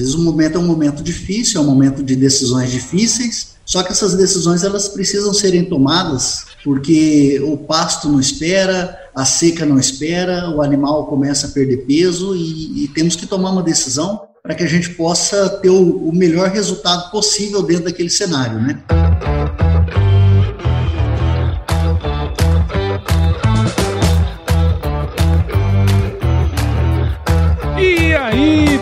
vezes o momento é um momento difícil, é um momento de decisões difíceis, só que essas decisões elas precisam serem tomadas porque o pasto não espera, a seca não espera, o animal começa a perder peso e, e temos que tomar uma decisão para que a gente possa ter o, o melhor resultado possível dentro daquele cenário, né?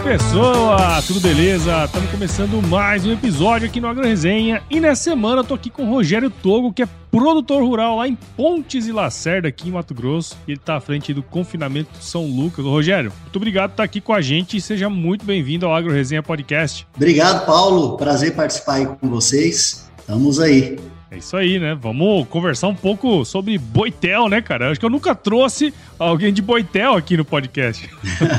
Pessoa, tudo beleza? Estamos começando mais um episódio aqui no Agro Resenha e nessa semana eu tô aqui com o Rogério Togo, que é produtor rural lá em Pontes e Lacerda, aqui em Mato Grosso. Ele tá à frente do confinamento São Lucas. Ô, Rogério, muito obrigado por estar aqui com a gente e seja muito bem-vindo ao Agro Resenha Podcast. Obrigado, Paulo. Prazer participar aí com vocês. Estamos aí. É isso aí, né? Vamos conversar um pouco sobre Boitel, né, cara? Acho que eu nunca trouxe alguém de Boitel aqui no podcast.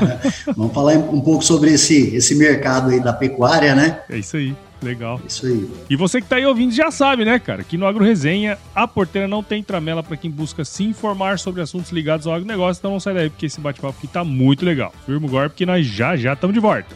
Vamos falar um pouco sobre esse, esse mercado aí da pecuária, né? É isso aí. Legal. Isso aí. E você que tá aí ouvindo já sabe, né, cara? Que no Agro Resenha, a porteira não tem tramela para quem busca se informar sobre assuntos ligados ao agronegócio. Então não sai daí, porque esse bate-papo aqui tá muito legal. Firma o golpe que nós já já estamos de volta.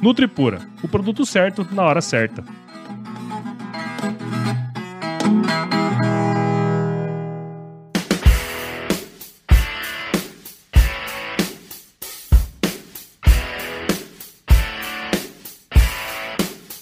Nutripura, o produto certo na hora certa.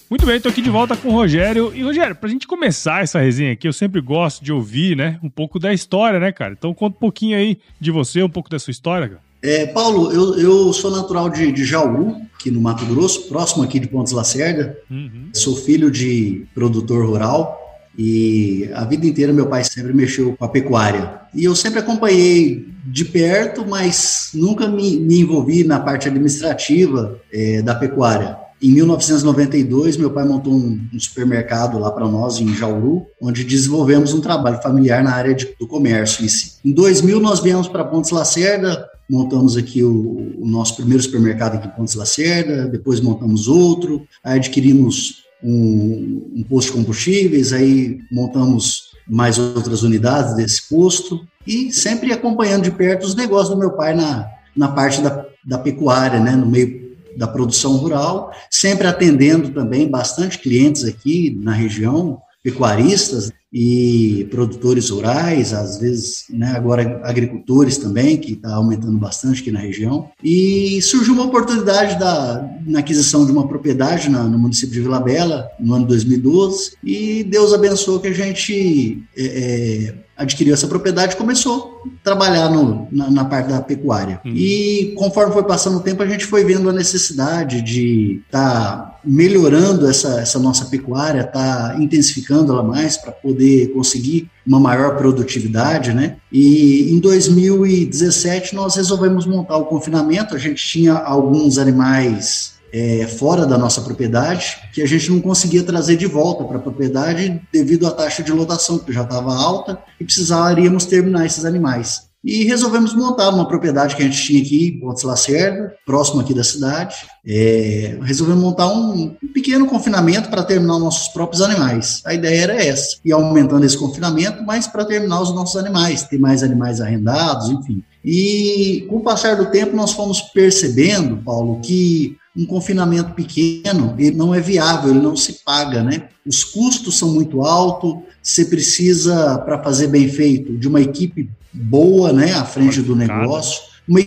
Muito bem, estou aqui de volta com o Rogério. E, Rogério, para a gente começar essa resenha aqui, eu sempre gosto de ouvir, né, um pouco da história, né, cara? Então conta um pouquinho aí de você, um pouco da sua história, cara. É, Paulo, eu, eu sou natural de, de Jaú, aqui no Mato Grosso, próximo aqui de Pontes Lacerda. Uhum. Sou filho de produtor rural e a vida inteira meu pai sempre mexeu com a pecuária. E eu sempre acompanhei de perto, mas nunca me, me envolvi na parte administrativa é, da pecuária. Em 1992, meu pai montou um, um supermercado lá para nós, em Jauru, onde desenvolvemos um trabalho familiar na área de, do comércio em si. Em 2000, nós viemos para Pontes Lacerda, montamos aqui o, o, nosso primeiro supermercado aqui em Pontes Lacerda, depois montamos outro, aí adquirimos um, um posto de combustíveis, aí montamos mais outras unidades desse posto e sempre acompanhando de perto os negócios do meu pai na, na parte da, da pecuária, né, no meio da produção rural, sempre atendendo também bastante clientes aqui na região, pecuaristas e produtores rurais, às vezes, né, agora agricultores também, que está aumentando bastante aqui na região. E surgiu uma oportunidade da, na aquisição de uma propriedade na, no município de Vila Bela, no ano 2012, e Deus abençoou que a gente é, é, adquiriu essa propriedade e começou a trabalhar no, na, na, parte da pecuária. Uhum. E conforme foi passando o tempo, a gente foi vendo a necessidade de estar tá melhorando essa, essa nossa pecuária, tá intensificando ela mais para poder conseguir uma maior produtividade, né? E em 2017 nós resolvemos montar o confinamento. A gente tinha alguns animais é, fora da nossa propriedade, que a gente não conseguia trazer de volta para a propriedade devido à taxa de lotação, que já estava alta, e precisaríamos terminar esses animais. E resolvemos montar uma propriedade que a gente tinha aqui, em Pontes Lacerda, próximo aqui da cidade. É, resolvemos montar um, um pequeno confinamento para terminar nossos próprios animais. A ideia era essa, e aumentando esse confinamento, mas para terminar os nossos animais, ter mais animais arrendados, enfim. E com o passar do tempo, nós fomos percebendo, Paulo, que um confinamento pequeno, ele não é viável, ele não se paga, né? Os custos são muito altos, você precisa, para fazer bem feito, de uma equipe boa, né, à frente do negócio, uma,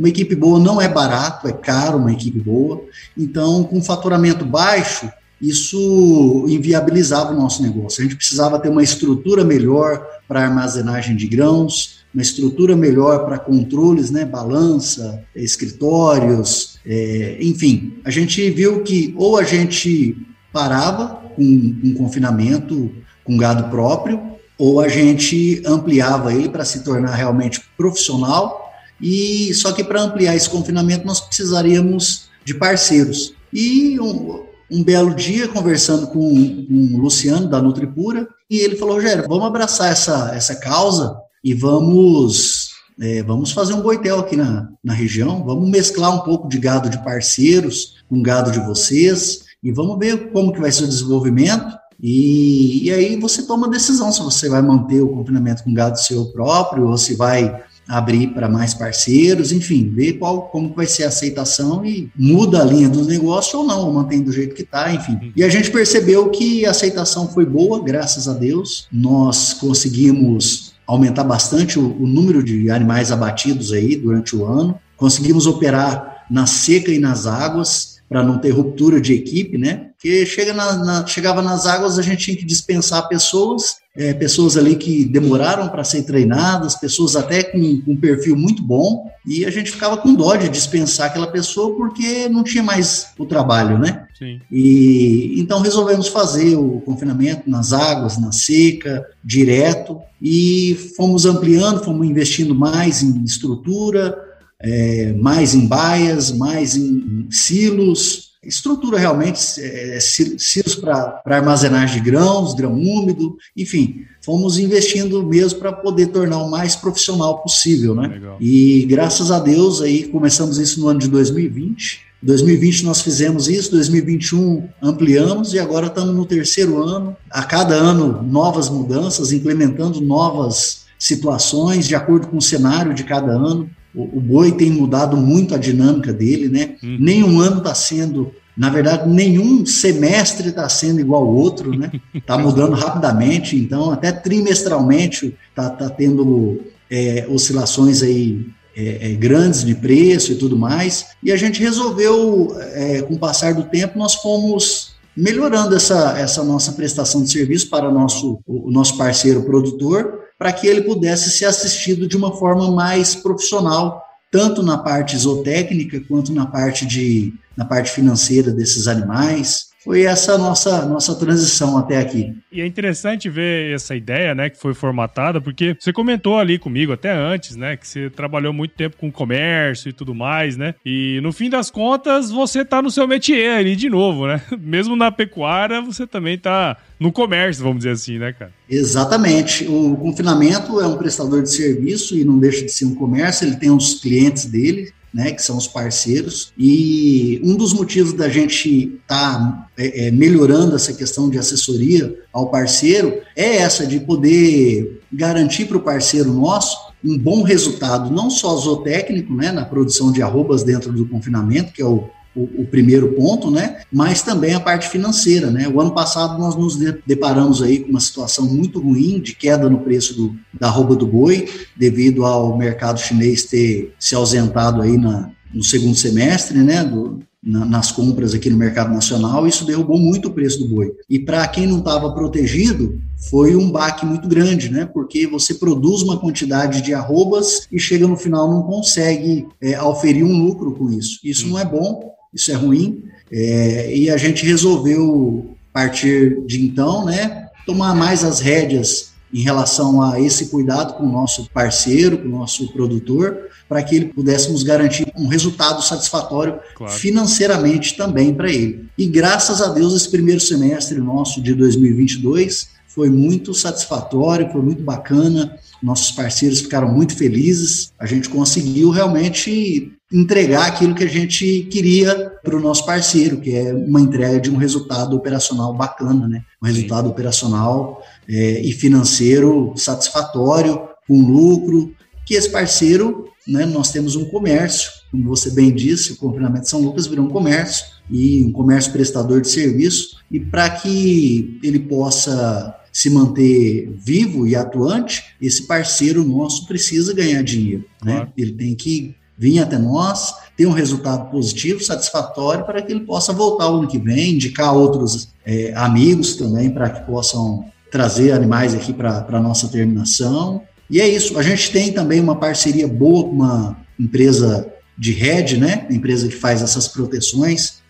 Uma equipe boa não é barato, é caro uma equipe boa. Então, com faturamento baixo, isso inviabilizava o nosso negócio. A gente precisava ter uma estrutura melhor para armazenagem de grãos, uma estrutura melhor para controles, né, balança, escritórios, é, enfim. A gente viu que ou a gente parava com um confinamento com gado próprio, ou a gente ampliava ele para se tornar realmente profissional. E só que para ampliar esse confinamento nós precisaríamos de parceiros. E um, um belo dia, conversando com, com o Luciano, da Nutripura, e ele falou, Rogério, vamos abraçar essa, essa causa e vamos, é, vamos fazer um boitel aqui na, na região, vamos mesclar um pouco de gado de parceiros com gado de vocês, e vamos ver como que vai ser o desenvolvimento, e, e aí você toma a decisão se você vai manter o confinamento com gado seu próprio, ou se vai abrir para mais parceiros, enfim, ver qual, como vai ser a aceitação e muda a linha do negócio ou não, ou mantém do jeito que está, enfim. Uhum. E a gente percebeu que a aceitação foi boa, graças a Deus. Nós conseguimos aumentar bastante o, o número de animais abatidos aí durante o ano. Conseguimos operar na seca e nas águas para não ter ruptura de equipe, né? Porque chega na, na, chegava nas águas, a gente tinha que dispensar pessoas, é, pessoas ali que demoraram para ser treinadas, pessoas até com, com um perfil muito bom, e a gente ficava com dó de dispensar aquela pessoa porque não tinha mais o trabalho, né? Sim. E então resolvemos fazer o confinamento nas águas, na seca, direto, e fomos ampliando, fomos investindo mais em estrutura, é, mais em baias, mais em silos, estrutura realmente, é, silos para armazenagem de grãos, grão úmido, enfim, fomos investindo mesmo para poder tornar o mais profissional possível, né? Legal. E graças a Deus aí começamos isso no ano de 2020. 2020 nós fizemos isso, 2021 ampliamos e agora estamos no terceiro ano. A cada ano novas mudanças, implementando novas situações de acordo com o cenário de cada ano. O, o boi tem mudado muito a dinâmica dele, né? Uhum. Nenhum ano está sendo, na verdade, nenhum semestre está sendo igual ao outro, né? Está mudando rapidamente, então até trimestralmente está tá tendo é, oscilações aí é, é, grandes de preço e tudo mais. E a gente resolveu, é, com o passar do tempo, nós fomos melhorando essa, essa nossa prestação de serviço para nosso, o nosso parceiro produtor para que ele pudesse ser assistido de uma forma mais profissional, tanto na parte zootécnica quanto na parte de na parte financeira desses animais, foi essa nossa nossa transição até aqui. E é interessante ver essa ideia, né, que foi formatada, porque você comentou ali comigo até antes, né, que você trabalhou muito tempo com comércio e tudo mais, né? E no fim das contas, você tá no seu métier ali de novo, né? Mesmo na pecuária, você também tá no comércio, vamos dizer assim, né, cara? Exatamente. O confinamento é um prestador de serviço e não deixa de ser um comércio, ele tem os clientes dele, né, que são os parceiros. E um dos motivos da gente estar tá, é, é, melhorando essa questão de assessoria ao parceiro é essa de poder garantir para o parceiro nosso um bom resultado, não só zootécnico, né, na produção de arrobas dentro do confinamento, que é o o, o, primeiro ponto, né? Mas também a parte financeira, né? O ano passado nós nos deparamos aí com uma situação muito ruim de queda no preço do, da roupa do boi, devido ao mercado chinês ter se ausentado aí na, no segundo semestre, né? Do, na, nas compras aqui no mercado nacional, isso derrubou muito o preço do boi. E para quem não estava protegido, foi um baque muito grande, né? Porque você produz uma quantidade de arrobas e chega no final não consegue é, auferir um lucro com isso. Isso não é bom isso é ruim, é, e a gente resolveu, a partir de então, né, tomar mais as rédeas em relação a esse cuidado com o nosso parceiro, com o nosso produtor, para que ele pudéssemos garantir um resultado satisfatório claro. financeiramente também para ele. E graças a Deus, esse primeiro semestre nosso de 2022 foi muito satisfatório, foi muito bacana. Nossos parceiros ficaram muito felizes. A gente conseguiu realmente entregar aquilo que a gente queria para o nosso parceiro, que é uma entrega de um resultado operacional bacana, né? Um resultado Sim. operacional é, e financeiro satisfatório, com lucro, que esse parceiro, né, nós temos um comércio, como você bem disse, o confinamento de São Lucas virou um comércio, e um comércio prestador de serviço, e para que ele possa se manter vivo e atuante, esse parceiro nosso precisa ganhar dinheiro, né? Ele tem que vir até nós, ter um resultado positivo, satisfatório, para que ele possa voltar o ano que vem, indicar outros é, amigos também para que possam trazer animais aqui para a nossa terminação. E é isso. A gente tem também uma parceria boa com uma empresa de rede, né? Empresa que faz essas proteções,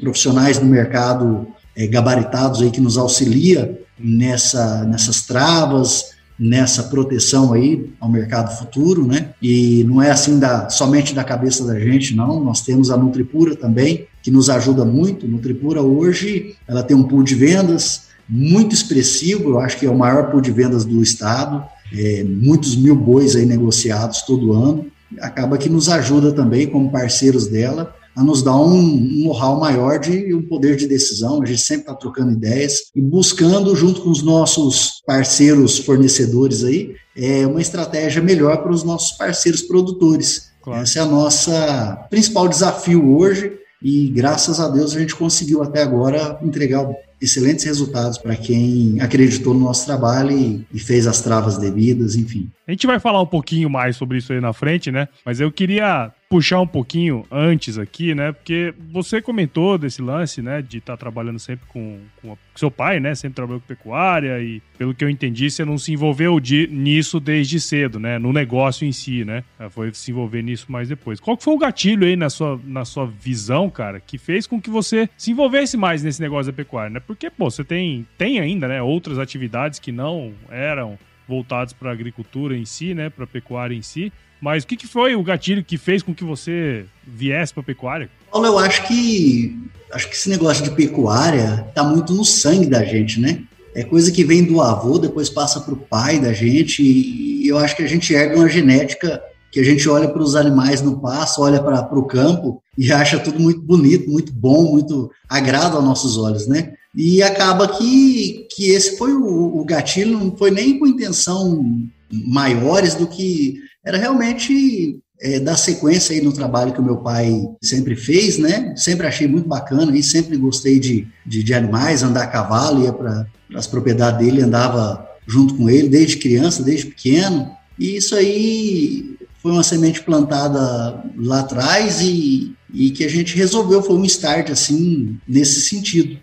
profissionais no mercado é, gabaritados aí que nos auxilia nessa, nessas travas, nessa proteção aí ao mercado futuro, né? E não é assim da, somente da cabeça da gente, não. Nós temos a Nutripura também, que nos ajuda muito. Nutripura hoje, ela tem um pool de vendas muito expressivo, eu acho que é o maior pool de vendas do estado, é, muitos mil bois aí negociados todo ano. Acaba que nos ajuda também como parceiros dela a nos dar um, um know-how maior de um poder de decisão. A gente sempre está trocando ideias e buscando, junto com os nossos parceiros fornecedores aí, é uma estratégia melhor para os nossos parceiros produtores. Claro. Esse é a nossa principal desafio hoje e graças a Deus a gente conseguiu até agora entregar excelentes resultados para quem acreditou no nosso trabalho e, e, fez as travas devidas, enfim. A gente vai falar um pouquinho mais sobre isso aí na frente, né? Mas eu queria puxar um pouquinho antes aqui, né? Porque você comentou desse lance, né? De estar tá trabalhando sempre com, com, seu pai, né? Sempre trabalhou com pecuária e, pelo que eu entendi, você não se envolveu de, nisso desde cedo, né? No negócio em si, né? Foi se envolver nisso mais depois. Qual que foi o gatilho aí na sua, na sua visão, cara, que fez com que você se envolvesse mais nesse negócio da pecuária, né? Porque, pô, você tem, tem ainda, né? Outras atividades que não eram voltadas para a agricultura em si, né? Para a pecuária em si. Mas o que, que foi o gatilho que fez com que você viesse para pecuária? Paulo, eu acho que acho que esse negócio de pecuária está muito no sangue da gente, né? É coisa que vem do avô, depois passa para o pai da gente, e eu acho que a gente herda uma genética que a gente olha para os animais no passo, olha para o campo e acha tudo muito bonito, muito bom, muito agrado aos nossos olhos, né? E acaba que, que esse foi o, o gatilho, não foi nem com intenção maiores do que era realmente é, dar sequência aí no trabalho que o meu pai sempre fez, né? Sempre achei muito bacana e sempre gostei de, de, de animais, andar a cavalo, ia para as propriedades dele, andava junto com ele desde criança, desde pequeno. E isso aí foi uma semente plantada lá atrás e, e que a gente resolveu, foi um start assim, nesse sentido.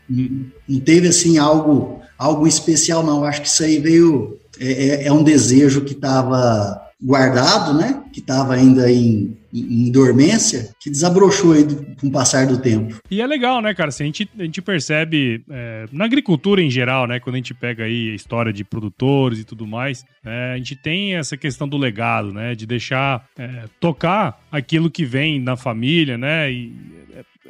Não teve assim algo, algo especial, não. Acho que isso aí veio, é, é, é um desejo que estava guardado, né? Que estava ainda em, em, dormência, que desabrochou aí do, com o passar do tempo. E é legal, né, cara? Assim, a, gente, a gente percebe é, na agricultura em geral, né? Quando a gente pega aí a história de produtores e tudo mais, é, a gente tem essa questão do legado, né? De deixar é, tocar aquilo que vem na família, né? E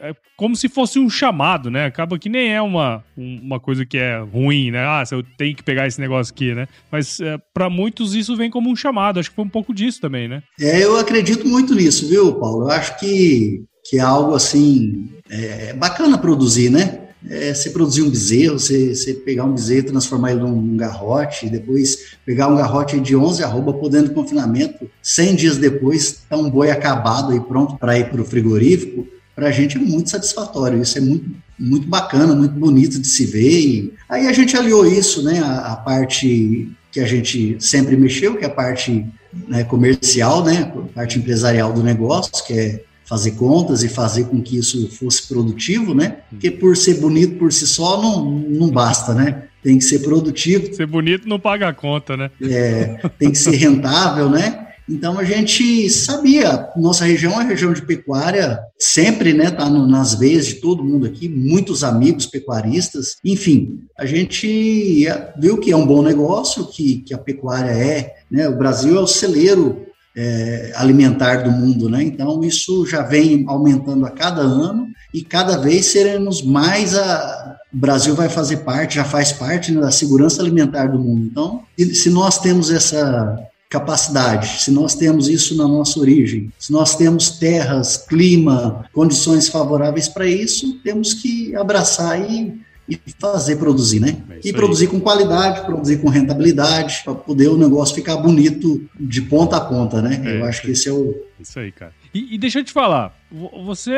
é como se fosse um chamado, né? Acaba que nem é uma, uma coisa que é ruim, né? Ah, eu tenho que pegar esse negócio aqui, né? Mas é, para muitos isso vem como um chamado. Acho que foi um pouco disso também, né? É, eu acredito muito nisso, viu, Paulo? Eu acho que, que é algo assim é, bacana produzir, né? É, você produzir um bezerro, você, você pegar um bezerro, transformar ele num garrote, depois pegar um garrote de 11 arroba, podendo confinamento, 100 dias depois, tá um boi acabado aí pronto para ir para o frigorífico para a gente é muito satisfatório. Isso é muito, muito bacana, muito bonito de se ver. E aí a gente aliou isso, né, a, a parte que a gente sempre mexeu, que é a parte né, comercial, né, a parte empresarial do negócio, que é fazer contas e fazer com que isso fosse produtivo, né? Porque por ser bonito por si só não, não basta, né? Tem que ser produtivo. Ser bonito não paga a conta, né? É, tem que ser rentável, né? Então a gente sabia, nossa região é uma região de pecuária, sempre, né, tá nas veias de todo mundo aqui, muitos amigos pecuaristas, enfim, a gente viu que é um bom negócio, que, que a pecuária é, né, o Brasil é o celeiro é, alimentar do mundo, né, então isso já vem aumentando a cada ano e cada vez seremos mais a, o Brasil vai fazer parte, já faz parte né, da segurança alimentar do mundo. Então, se nós temos essa capacidade, se nós temos isso na nossa origem, se nós temos terras, clima, condições favoráveis para isso, temos que abraçar e, e fazer produzir, né? É e produzir aí. com qualidade, produzir com rentabilidade, para poder o negócio ficar bonito de ponta a ponta, né? É, Eu acho que esse é o. Isso aí, cara. E, e deixa eu te falar, você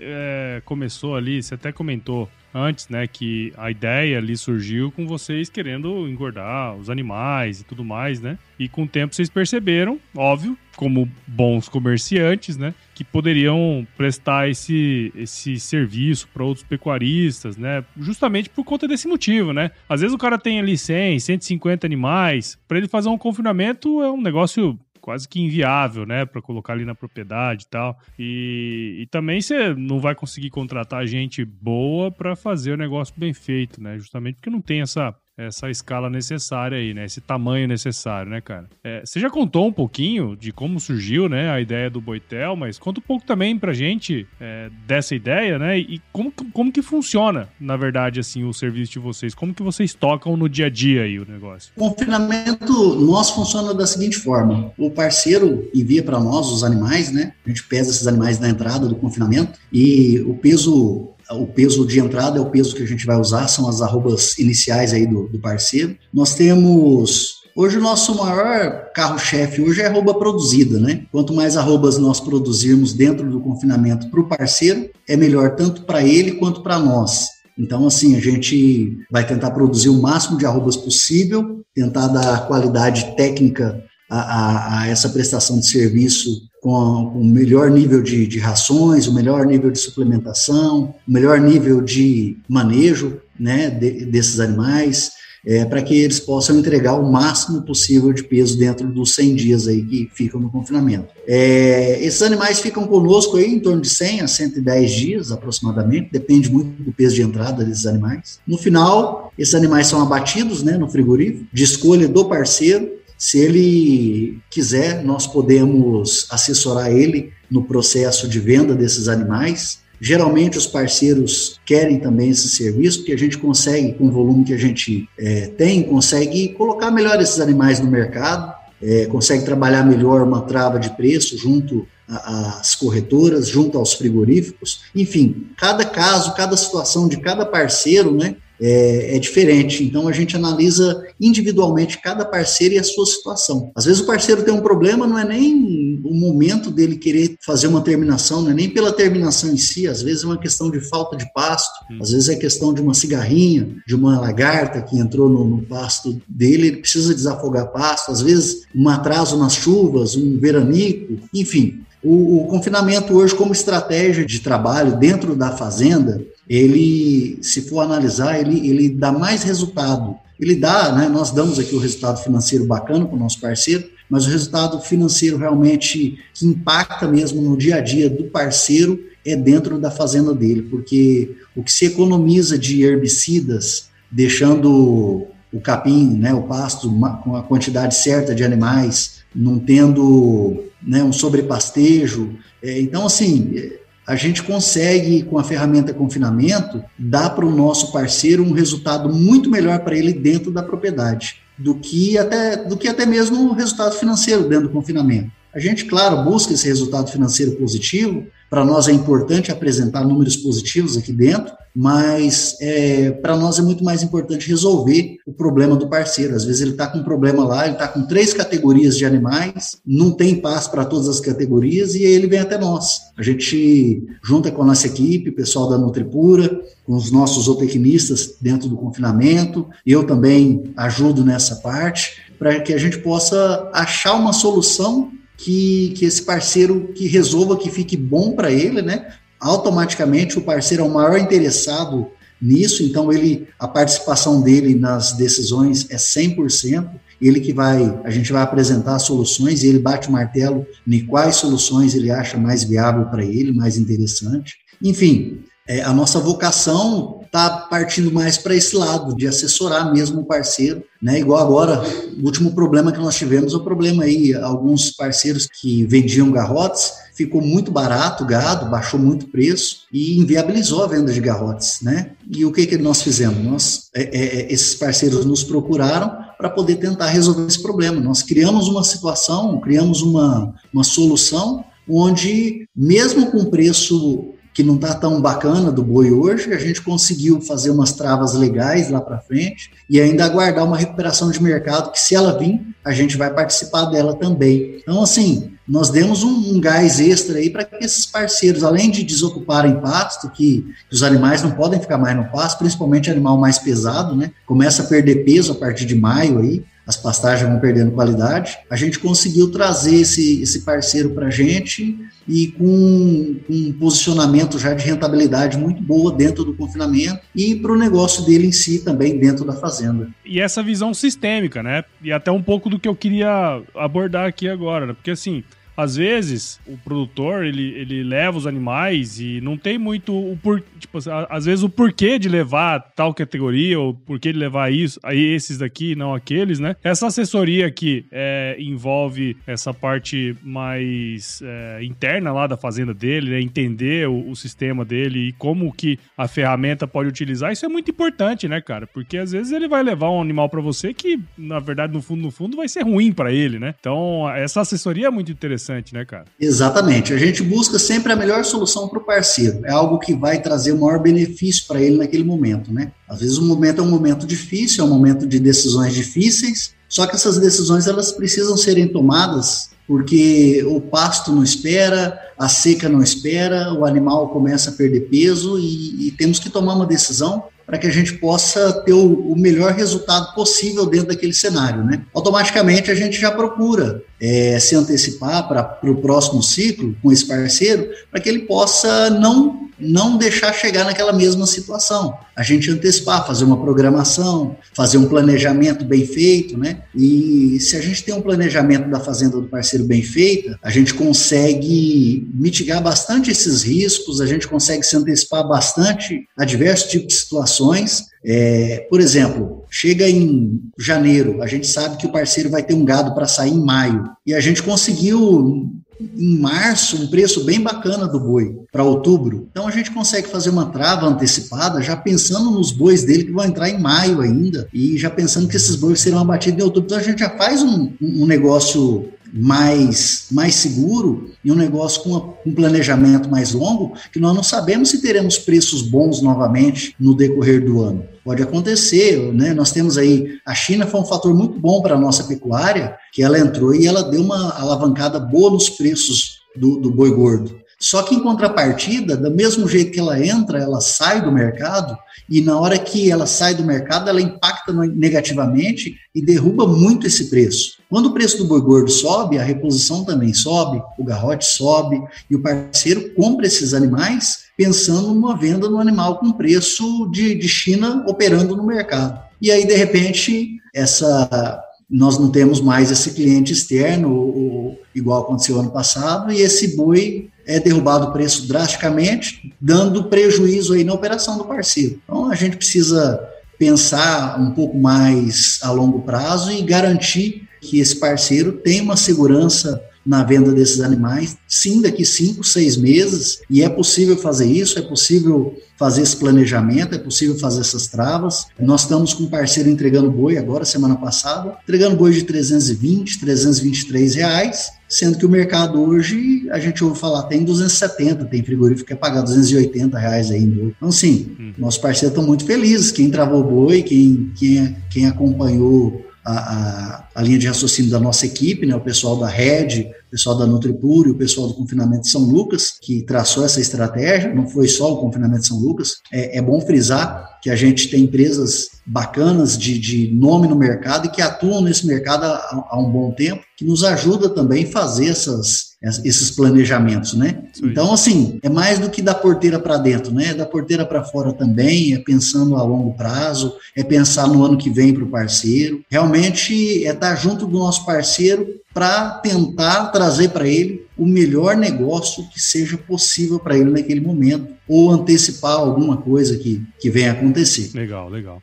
é, começou ali, você até comentou antes, né, que a ideia ali surgiu com vocês querendo engordar os animais e tudo mais, né? E com o tempo vocês perceberam, óbvio, como bons comerciantes, né, que poderiam prestar esse, esse serviço para outros pecuaristas, né, justamente por conta desse motivo, né? Às vezes o cara tem ali 100, 150 animais, para ele fazer um confinamento é um negócio quase que inviável, né, para colocar ali na propriedade e tal. E, e também você não vai conseguir contratar gente boa para fazer o negócio bem feito, né, justamente porque não tem essa essa escala necessária aí, né? Esse tamanho necessário, né, cara? É, você já contou um pouquinho de como surgiu, né, a ideia do Boitel, mas conta um pouco também pra gente é, dessa ideia, né? E como, como que funciona, na verdade, assim, o serviço de vocês? Como que vocês tocam no dia a dia aí o negócio? O confinamento nosso funciona da seguinte forma: o parceiro envia para nós os animais, né? A gente pesa esses animais na entrada do confinamento e o peso o peso de entrada é o peso que a gente vai usar, são as arrobas iniciais aí do, do parceiro. Nós temos Hoje o nosso maior carro-chefe hoje é arroba produzida, né? Quanto mais arrobas nós produzirmos dentro do confinamento para o parceiro, é melhor tanto para ele quanto para nós. Então, assim, a gente vai tentar produzir o máximo de arrobas possível, tentar dar qualidade técnica a, a, a essa prestação de serviço com, o melhor nível de, de, rações, o melhor nível de suplementação, o melhor nível de manejo né, de, desses animais, é, para que eles possam entregar o máximo possível de peso dentro dos 100 dias aí que ficam no confinamento. É, esses animais ficam conosco aí em torno de 100 a 110 dias aproximadamente, depende muito do peso de entrada desses animais. No final, esses animais são abatidos né, no frigorífico, de escolha do parceiro, se ele quiser, nós podemos assessorar ele no processo de venda desses animais. Geralmente os parceiros querem também esse serviço, porque a gente consegue, com o volume que a gente é, tem, consegue colocar melhor esses animais no mercado, é, consegue trabalhar melhor uma trava de preço junto às corretoras, junto aos frigoríficos. Enfim, cada caso, cada situação de cada parceiro, né, é, é, diferente. Então a gente analisa individualmente cada parceiro e a sua situação. Às vezes o parceiro tem um problema, não é nem o momento dele querer fazer uma terminação, não é nem pela terminação em si, às vezes é uma questão de falta de pasto, hum. às vezes é questão de uma cigarrinha, de uma lagarta que entrou no, no pasto dele, ele precisa desafogar pasto, às vezes um atraso nas chuvas, um veranico, enfim. O, o confinamento hoje como estratégia de trabalho dentro da fazenda, ele, se for analisar, ele, ele dá mais resultado. Ele dá, né, nós damos aqui o resultado financeiro bacana para o nosso parceiro, mas o resultado financeiro realmente que impacta mesmo no dia a dia do parceiro é dentro da fazenda dele, porque o que se economiza de herbicidas, deixando o capim, né, o pasto, com a quantidade certa de animais, não tendo né, um sobrepastejo. É, então, assim, a gente consegue, com a ferramenta confinamento, dar para o nosso parceiro um resultado muito melhor para ele dentro da propriedade, do que até, do que até mesmo o resultado financeiro dentro do confinamento. A gente, claro, busca esse resultado financeiro positivo. Para nós é importante apresentar números positivos aqui dentro, mas é, para nós é muito mais importante resolver o problema do parceiro. Às vezes ele está com um problema lá, ele está com três categorias de animais, não tem paz para todas as categorias e ele vem até nós. A gente junta com a nossa equipe, pessoal da Nutripura, com os nossos zootecnistas dentro do confinamento, eu também ajudo nessa parte, para que a gente possa achar uma solução que, que esse parceiro que resolva que fique bom para ele, né? automaticamente o parceiro é o maior interessado nisso, então ele a participação dele nas decisões é 100%, ele que vai, a gente vai apresentar soluções e ele bate o martelo em quais soluções ele acha mais viável para ele, mais interessante. Enfim, é, a nossa vocação está partindo mais para esse lado, de assessorar mesmo o parceiro, né? Igual agora, o último problema que nós tivemos é o problema aí, alguns parceiros que vendiam garrotes, ficou muito barato o gado, baixou muito o preço e inviabilizou a venda de garrotes, né? E o que que nós fizemos? Nós, é, é, é esses parceiros nos procuraram para poder tentar resolver esse problema. Nós criamos uma situação, criamos uma, uma solução onde, mesmo com preço que não está tão bacana do boi hoje, a gente conseguiu fazer umas travas legais lá para frente e ainda aguardar uma recuperação de mercado que se ela vir, a gente vai participar dela também. Então, assim, nós demos um, um gás extra aí para que esses parceiros, além de desocuparem pasto, que, que os animais não podem ficar mais no pasto, principalmente animal mais pesado, né? Começa a perder peso a partir de maio aí, as pastagens vão perdendo qualidade. A gente conseguiu trazer esse, esse parceiro para a gente e com, com, um posicionamento já de rentabilidade muito boa dentro do confinamento e para o negócio dele em si também dentro da fazenda. E essa visão sistêmica, né? E até um pouco do que eu queria abordar aqui agora, né? Porque assim, às vezes o produtor ele, ele leva os animais e não tem muito o por, tipo, às vezes o porquê de levar tal categoria ou porquê de levar isso, aí esses daqui, não aqueles, né? Essa assessoria que é, envolve essa parte mais é, interna lá da fazenda dele, né? entender o, o, sistema dele e como que a ferramenta pode utilizar, isso é muito importante, né, cara? Porque às vezes ele vai levar um animal para você que, na verdade, no fundo, no fundo, vai ser ruim para ele, né? Então, essa assessoria é muito interessante interessante, né, cara? Exatamente. A gente busca sempre a melhor solução para o parceiro. É algo que vai trazer o maior benefício para ele naquele momento, né? Às vezes o momento é um momento difícil, é um momento de decisões difíceis, só que essas decisões elas precisam serem tomadas porque o pasto não espera, a seca não espera, o animal começa a perder peso e, e temos que tomar uma decisão para que a gente possa ter o, o, melhor resultado possível dentro daquele cenário. Né? Automaticamente a gente já procura é, se antecipar para o próximo ciclo com esse parceiro, para que ele possa não não deixar chegar naquela mesma situação. A gente antecipar, fazer uma programação, fazer um planejamento bem feito, né? E se a gente tem um planejamento da fazenda do parceiro bem feita, a gente consegue mitigar bastante esses riscos, a gente consegue se antecipar bastante a diversos tipos de situações. É, por exemplo, chega em janeiro, a gente sabe que o parceiro vai ter um gado para sair em maio, e a gente conseguiu em março um preço bem bacana do boi para outubro. Então a gente consegue fazer uma trava antecipada, já pensando nos bois dele que vão entrar em maio ainda, e já pensando que esses bois serão abatidos em outubro. Então a gente já faz um, um negócio mais, mais seguro e um negócio com um planejamento mais longo, que nós não sabemos se teremos preços bons novamente no decorrer do ano. Pode acontecer, né? Nós temos aí a China foi um fator muito bom para a nossa pecuária, que ela entrou e ela deu uma alavancada boa nos preços do, do boi gordo. Só que em contrapartida, do mesmo jeito que ela entra, ela sai do mercado, e na hora que ela sai do mercado, ela impacta negativamente e derruba muito esse preço. Quando o preço do boi gordo sobe, a reposição também sobe, o garrote sobe, e o parceiro compra esses animais pensando numa venda no animal com preço de, de China operando no mercado. E aí, de repente, essa nós não temos mais esse cliente externo, igual aconteceu ano passado, e esse boi é derrubado o preço drasticamente, dando prejuízo aí na operação do parceiro. Então a gente precisa pensar um pouco mais a longo prazo e garantir que esse parceiro tenha uma segurança na venda desses animais, sim, daqui cinco, seis meses, e é possível fazer isso, é possível fazer esse planejamento, é possível fazer essas travas. Nós estamos com um parceiro entregando boi agora, semana passada, entregando boi de 320, 323 reais, sendo que o mercado hoje, a gente ouve falar, tem 270, tem frigorífico que é pagar 280 reais aí boi. Então, sim, hum. nossos parceiros estão muito felizes, quem travou boi, quem, quem, quem acompanhou a, a, a, linha de raciocínio da nossa equipe, né, o pessoal da Red, o pessoal da Nutripure, o pessoal do confinamento de São Lucas, que traçou essa estratégia, não foi só o confinamento de São Lucas. É, é bom frisar que a gente tem empresas bacanas de, de nome no mercado e que atuam nesse mercado há, há um bom tempo, que nos ajuda também a fazer essas, esses planejamentos, né? Sim. Então, assim, é mais do que da porteira para dentro, né? É da porteira para fora também, é pensando a longo prazo, é pensar no ano que vem para o parceiro. Realmente é estar junto do nosso parceiro para tentar trazer para ele o melhor negócio que seja possível para ele naquele momento, ou antecipar alguma coisa que, que venha acontecer. Legal, legal.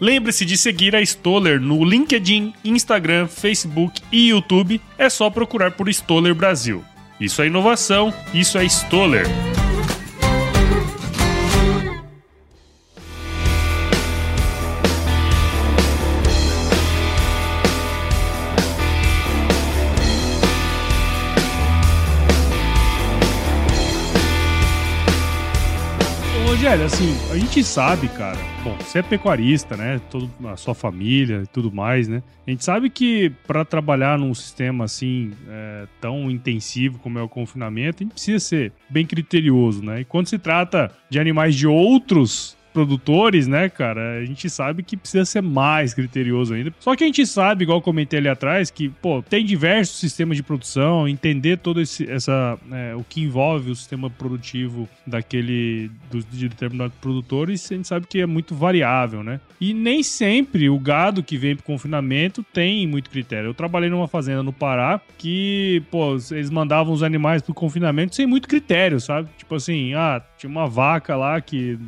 Lembre-se de seguir a Stoller no LinkedIn, Instagram, Facebook e YouTube. É só procurar por Stoller Brasil. Isso é inovação, isso é Stoller. Rogério, assim, a gente sabe, cara. Bom, você é pecuarista, né? Todo, a sua família e tudo mais, né? A gente sabe que para trabalhar num sistema assim é, tão intensivo como é o confinamento, a gente precisa ser bem criterioso, né? E quando se trata de animais de outros produtores, né, cara, a gente sabe que precisa ser mais criterioso ainda. Só que a gente sabe, igual comentei ali atrás, que, pô, tem diversos sistemas de produção, entender todo esse, essa, é, o que envolve o sistema produtivo daquele, do, de determinados produtores, a gente sabe que é muito variável, né? E nem sempre o gado que vem pro confinamento tem muito critério. Eu trabalhei numa fazenda no Pará que, pô, eles mandavam os animais pro confinamento sem muito critério, sabe? Tipo assim, ah, tinha uma vaca lá que.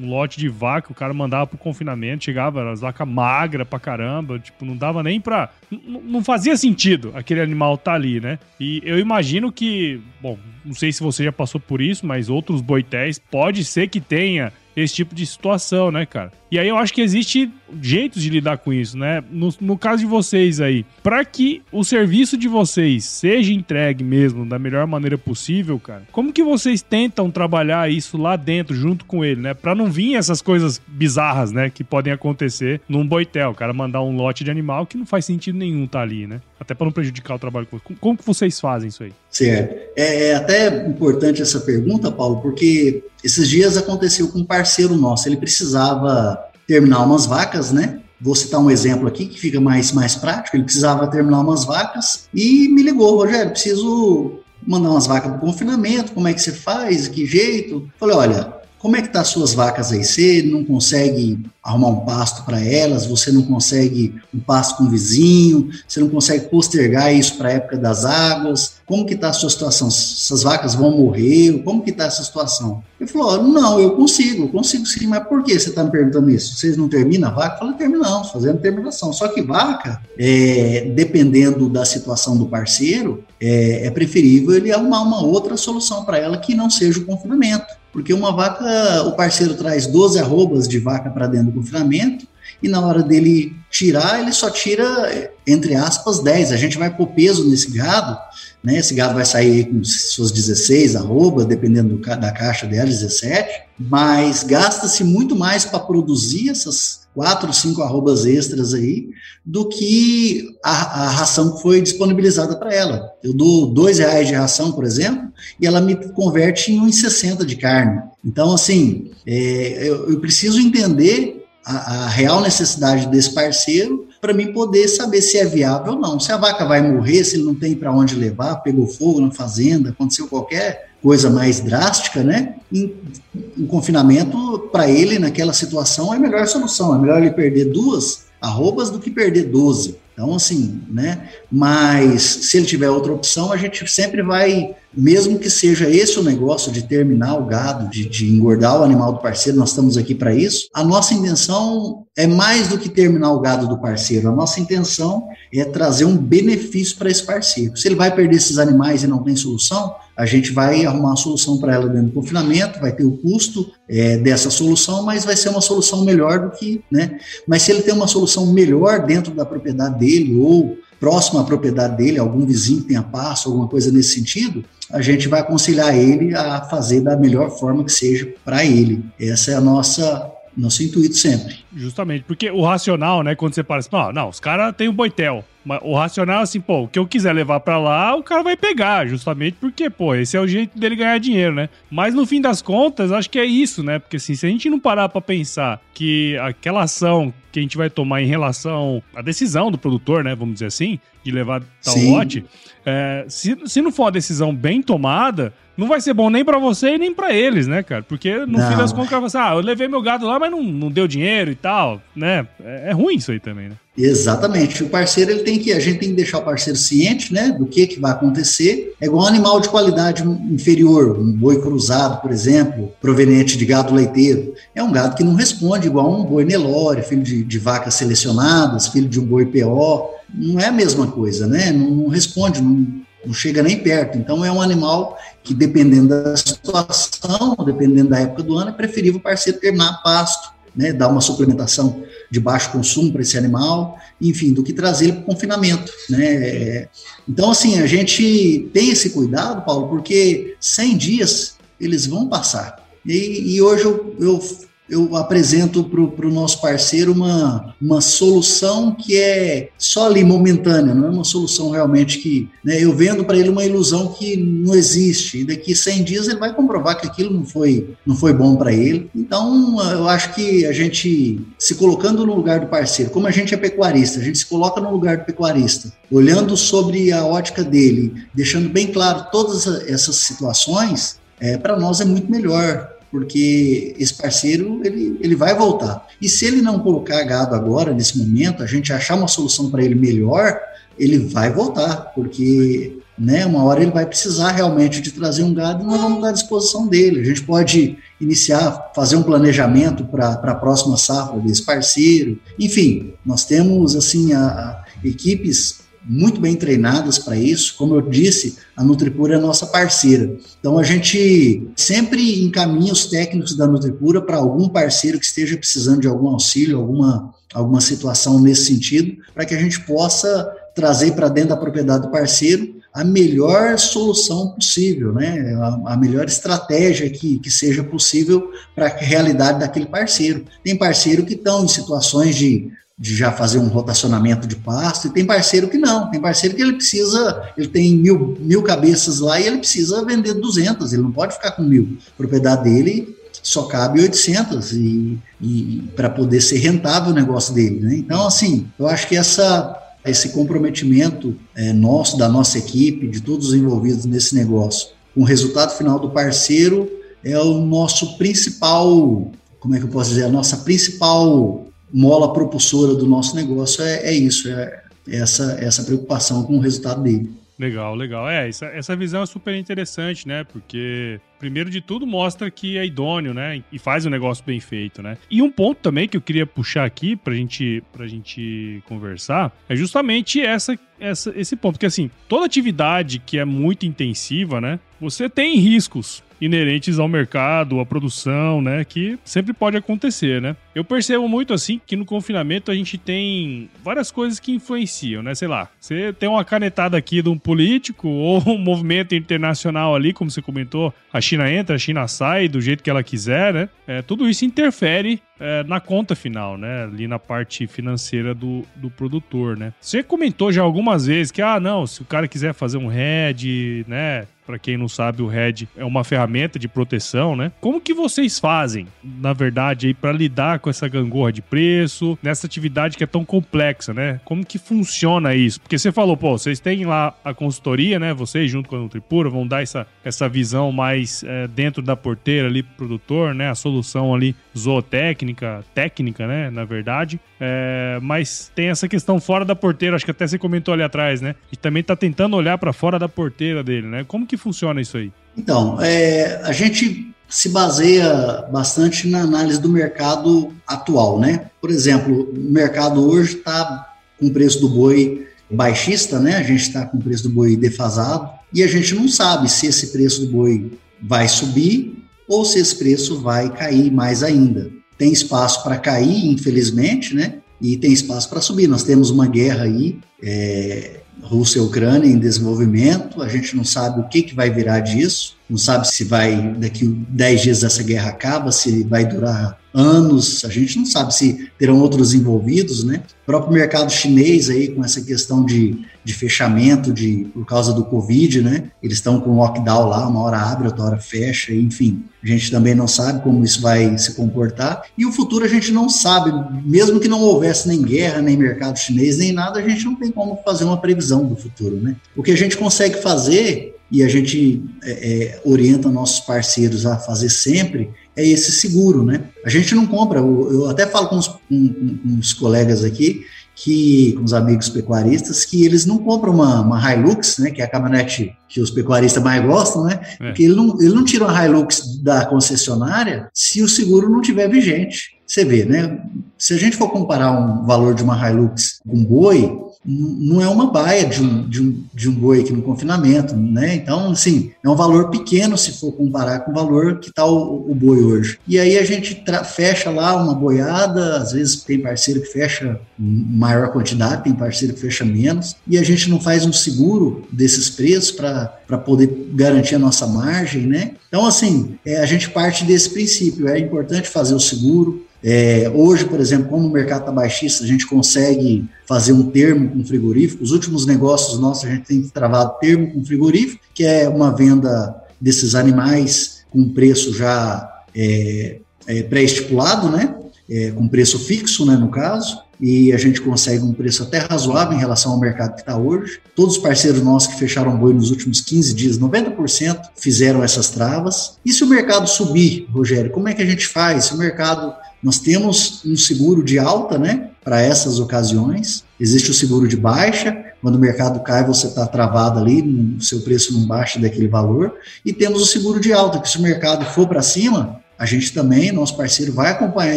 Um lote de vaca, o cara mandava pro confinamento, chegava as vacas magras pra caramba, tipo, não dava nem pra. Não fazia sentido aquele animal tá ali, né? E eu imagino que. Bom, não sei se você já passou por isso, mas outros boitéis pode ser que tenha esse tipo de situação, né, cara? E aí eu acho que existe jeitos de lidar com isso, né? No, no caso de vocês aí, para que o serviço de vocês seja entregue mesmo da melhor maneira possível, cara, como que vocês tentam trabalhar isso lá dentro, junto com ele, né? Pra não vir essas coisas bizarras, né, que podem acontecer num boitel, o cara mandar um lote de animal que não faz sentido nenhum tá ali, né? Até para não prejudicar o trabalho. Como, que vocês fazem isso aí? Certo. É, é até importante essa pergunta, Paulo, porque esses dias aconteceu com um parceiro nosso, ele precisava terminar umas vacas, né? Vou citar um exemplo aqui que fica mais, mais prático. Ele precisava terminar umas vacas e me ligou, Rogério, preciso mandar umas vacas para confinamento, como é que você faz, que jeito? Falei, olha, como é que tá as suas vacas aí? Você não consegue arrumar um pasto para elas? Você não consegue um pasto com o vizinho? Você não consegue postergar isso para a época das águas? Como que tá a sua situação? Essas vacas vão morrer? Como que tá essa situação? Ele falou: não, eu consigo, eu consigo sim, mas por que você está me perguntando isso? Vocês não terminam a vaca? Eu falei, terminamos, fazendo terminação. Só que vaca, é, dependendo da situação do parceiro, é, é preferível ele arrumar uma outra solução para ela que não seja o confinamento. Porque uma vaca, o parceiro traz 12 arrobas de vaca para dentro do confinamento e na hora dele tirar, ele só tira, entre aspas, 10. A gente vai pôr peso nesse gado, né? Esse gado vai sair com suas 16 arrobas, dependendo do, da caixa dela, 17, mas gasta-se muito mais para produzir essas quatro, cinco arrobas extras aí, do que a, a ração que foi disponibilizada para ela. Eu dou dois reais de ração, por exemplo, e ela me converte em 1,60 de carne. Então, assim, é, eu, eu, preciso entender a, a real necessidade desse parceiro para mim poder saber se é viável ou não. Se a vaca vai morrer, se ele não tem para onde levar, pegou fogo na fazenda, aconteceu qualquer coisa mais drástica, né? Em confinamento, para ele, naquela situação, é a melhor solução. É melhor ele perder duas arrobas do que perder 12. Então, assim, né? Mas se ele tiver outra opção, a gente sempre vai, mesmo que seja esse o negócio de terminar o gado, de, de engordar o animal do parceiro, nós estamos aqui para isso. A nossa intenção é mais do que terminar o gado do parceiro. A nossa intenção é trazer um benefício para esse parceiro. Se ele vai perder esses animais e não tem solução, a gente vai arrumar uma solução para ela dentro do confinamento, vai ter o custo é, dessa solução, mas vai ser uma solução melhor do que, né? Mas se ele tem uma solução melhor dentro da propriedade dele ou próximo à propriedade dele, algum vizinho que tenha passo, alguma coisa nesse sentido, a gente vai aconselhar ele a fazer da melhor forma que seja para ele. Essa é a nossa nosso intuito sempre. Justamente, porque o racional, né, quando você fala assim, não, não os caras têm o um boitel. O racional é assim, pô, o que eu quiser levar para lá, o cara vai pegar, justamente porque, pô, esse é o jeito dele ganhar dinheiro, né? Mas no fim das contas, acho que é isso, né? Porque assim, se a gente não parar para pensar que aquela ação que a gente vai tomar em relação à decisão do produtor, né, vamos dizer assim, de levar tal Sim. lote, é, se, se não for uma decisão bem tomada, não vai ser bom nem para você e nem para eles, né, cara? Porque no não. fim das contas, assim, ah, eu levei meu gado lá, mas não, não deu dinheiro e tal, né? É, é, ruim isso aí também, né? Exatamente. O parceiro, ele tem que, a gente tem que deixar o parceiro ciente, né, do que que vai acontecer. É igual um animal de qualidade inferior, um boi cruzado, por exemplo, proveniente de gado leiteiro. É um gado que não responde igual um boi Nelore, filho de, de vacas selecionadas, filho de um boi PO. Não é a mesma coisa, né? Não, não responde, não, não chega nem perto. Então é um animal que, dependendo da situação, dependendo da época do ano, é preferível o parceiro terminar pasto, né, dar uma suplementação de baixo consumo para esse animal, enfim, do que trazer ele para o confinamento. Né? Então, assim, a gente tem esse cuidado, Paulo, porque 100 dias eles vão passar. E, e hoje eu, eu eu apresento para o nosso parceiro uma, uma solução que é só ali momentânea, não é uma solução realmente que. Né, eu vendo para ele uma ilusão que não existe. E daqui 100 dias ele vai comprovar que aquilo não foi, não foi bom para ele. Então, eu acho que a gente, se colocando no lugar do parceiro, como a gente é pecuarista, a gente se coloca no lugar do pecuarista, olhando sobre a ótica dele, deixando bem claro todas essas situações, é, para nós é muito melhor porque esse parceiro ele, ele vai voltar. E se ele não colocar gado agora, nesse momento, a gente achar uma solução para ele melhor, ele vai voltar, porque né, uma hora ele vai precisar realmente de trazer um gado e nós vamos dar à disposição dele. A gente pode iniciar, fazer um planejamento para a próxima safra desse parceiro. Enfim, nós temos assim a, a equipes muito bem treinadas para isso. Como eu disse, a Nutripura é nossa parceira. Então a gente sempre encaminha os técnicos da Nutripura para algum parceiro que esteja precisando de algum auxílio, alguma, alguma situação nesse sentido, para que a gente possa trazer para dentro da propriedade do parceiro a melhor solução possível, né? a, a melhor estratégia que, que seja possível para a realidade daquele parceiro. Tem parceiro que estão em situações de de já fazer um rotacionamento de pasto, e tem parceiro que não, tem parceiro que ele precisa, ele tem mil, mil cabeças lá e ele precisa vender 200, ele não pode ficar com mil. A propriedade dele só cabe 800 e, e para poder ser rentável o negócio dele, né? Então, assim, eu acho que essa esse comprometimento é, nosso, da nossa equipe, de todos os envolvidos nesse negócio, com o resultado final do parceiro é o nosso principal, como é que eu posso dizer, a nossa principal mola propulsora do nosso negócio é, é isso, é essa, essa preocupação com o resultado dele. Legal, legal. É, essa, essa visão é super interessante, né? Porque, primeiro de tudo, mostra que é idôneo, né? E faz o negócio bem feito, né? E um ponto também que eu queria puxar aqui pra gente, pra gente conversar é justamente essa, essa, esse ponto. Porque, assim, toda atividade que é muito intensiva, né? Você tem riscos inerentes ao mercado, à produção, né? Que sempre pode acontecer, né? Eu percebo muito assim que no confinamento a gente tem várias coisas que influenciam, né? Sei lá, você tem uma canetada aqui de um político ou um movimento internacional ali, como você comentou, a China entra, a China sai do jeito que ela quiser, né? É, tudo isso interfere é, na conta final, né? Ali na parte financeira do, do produtor, né? Você comentou já algumas vezes que, ah, não, se o cara quiser fazer um head, né? Para quem não sabe, o Red é uma ferramenta de proteção, né? Como que vocês fazem, na verdade, aí para lidar com essa gangorra de preço, nessa atividade que é tão complexa, né? Como que funciona isso? Porque você falou, pô, vocês têm lá a consultoria, né? Vocês junto com a Nutripura vão dar essa, essa visão mais é, dentro da porteira ali pro produtor, né? A solução ali zootécnica, técnica, né? Na verdade. É, mas tem essa questão fora da porteira, acho que até você comentou ali atrás, né? E também tá tentando olhar para fora da porteira dele, né? Como que funciona isso aí? Então, é, a gente se baseia bastante na análise do mercado atual, né? Por exemplo, o mercado hoje está com o preço do boi baixista, né? A gente está com o preço do boi defasado e a gente não sabe se esse preço do boi vai subir ou se esse preço vai cair mais ainda. Tem espaço para cair, infelizmente, né? E tem espaço para subir. Nós temos uma guerra aí é, Rússia e Ucrânia em desenvolvimento, a gente não sabe o que, que vai virar disso, não sabe se vai, daqui 10 dias essa guerra acaba, se vai durar anos, a gente não sabe se terão outros envolvidos, né? O próprio mercado chinês aí com essa questão de, de fechamento de, por causa do Covid, né? Eles estão com lockdown lá, uma hora abre, outra hora fecha, enfim. A gente também não sabe como isso vai se comportar. E o futuro a gente não sabe, mesmo que não houvesse nem guerra, nem mercado chinês, nem nada, a gente não tem como fazer uma previsão do futuro, né? O que a gente consegue fazer e a gente é, é, orienta nossos parceiros a fazer sempre é esse seguro, né? A gente não compra, eu, até falo com os, com, com os, colegas aqui, que com os amigos pecuaristas, que eles não compram uma, uma Hilux, né, que é a caminhonete que os pecuaristas mais gostam, né? É. Porque ele não, ele não tira uma Hilux da concessionária se o seguro não tiver vigente. Você vê, né? Se a gente for comparar um valor de uma Hilux com boi, não é uma baia de um, de um, de um boi aqui no confinamento, né? Então, assim, é um valor pequeno se for comparar com o valor que está o, o, boi hoje. E aí a gente fecha lá uma boiada, às vezes tem parceiro que fecha maior quantidade, tem parceiro que fecha menos, e a gente não faz um seguro desses preços para poder garantir a nossa margem, né? Então, assim, é, a gente parte desse princípio, é importante fazer o seguro, é, hoje, por exemplo, como o mercado está baixista, a gente consegue fazer um termo com frigorífico. Os últimos negócios nossos, a gente tem travado termo com frigorífico, que é uma venda desses animais com preço já é, é, pré-estipulado, né? É, com preço fixo, né, no caso, e a gente consegue um preço até razoável em relação ao mercado que está hoje. Todos os parceiros nossos que fecharam boi nos últimos 15 dias, 90% fizeram essas travas. E se o mercado subir, Rogério, como é que a gente faz? Se o mercado nós temos um seguro de alta, né, para essas ocasiões. Existe o seguro de baixa, quando o mercado cai, você está travado ali, o seu preço não baixa daquele valor. E temos o seguro de alta, que se o mercado for para cima, a gente também, nosso parceiro, vai acompanhar